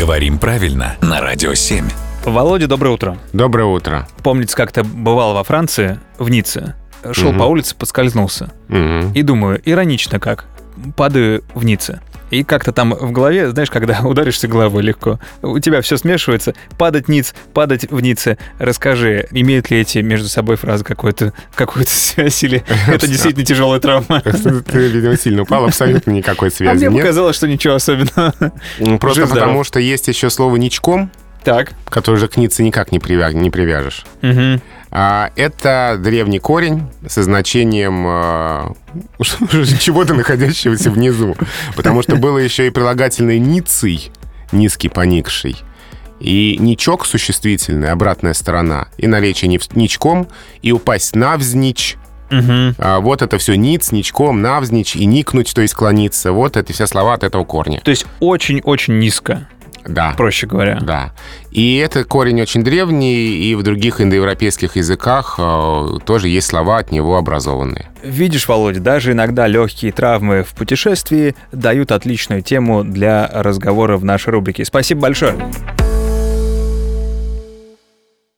Говорим правильно на Радио 7. Володя, доброе утро. Доброе утро. Помнится, как-то бывал во Франции, в Ницце. Шел Мгм. по улице, поскользнулся. Мгм. И думаю, иронично как. Падаю в Ницце. И как-то там в голове, знаешь, когда ударишься головой легко, у тебя все смешивается. Падать ниц, падать в Ницце. Расскажи, имеют ли эти между собой фразы какую-то какую связь или это действительно тяжелая травма? Ты, видимо, сильно упал, абсолютно никакой А связи мне нет. показалось, что ничего особенного. М, Просто потому, что есть еще слово «ничком», Так. которое же к нице никак не, привя- не привяжешь. Мгм. А, это древний корень со значением а, чего-то находящегося внизу. Потому что было еще и прилагательное «ницей», низкий, поникший. И ничок существительный, обратная сторона. И наречие ничком, и упасть навзничь. Мгм. А, вот это все ниц, ничком, навзничь, и никнуть, то есть клониться. Вот это все слова от этого корня. То есть очень-очень низко, Да. проще говоря. Да. И это корень очень древний, и в других индоевропейских языках э, тоже есть слова от него образованные. Видишь, Володя, даже иногда легкие травмы в путешествии дают отличную тему для разговора в нашей рубрике. Спасибо большое.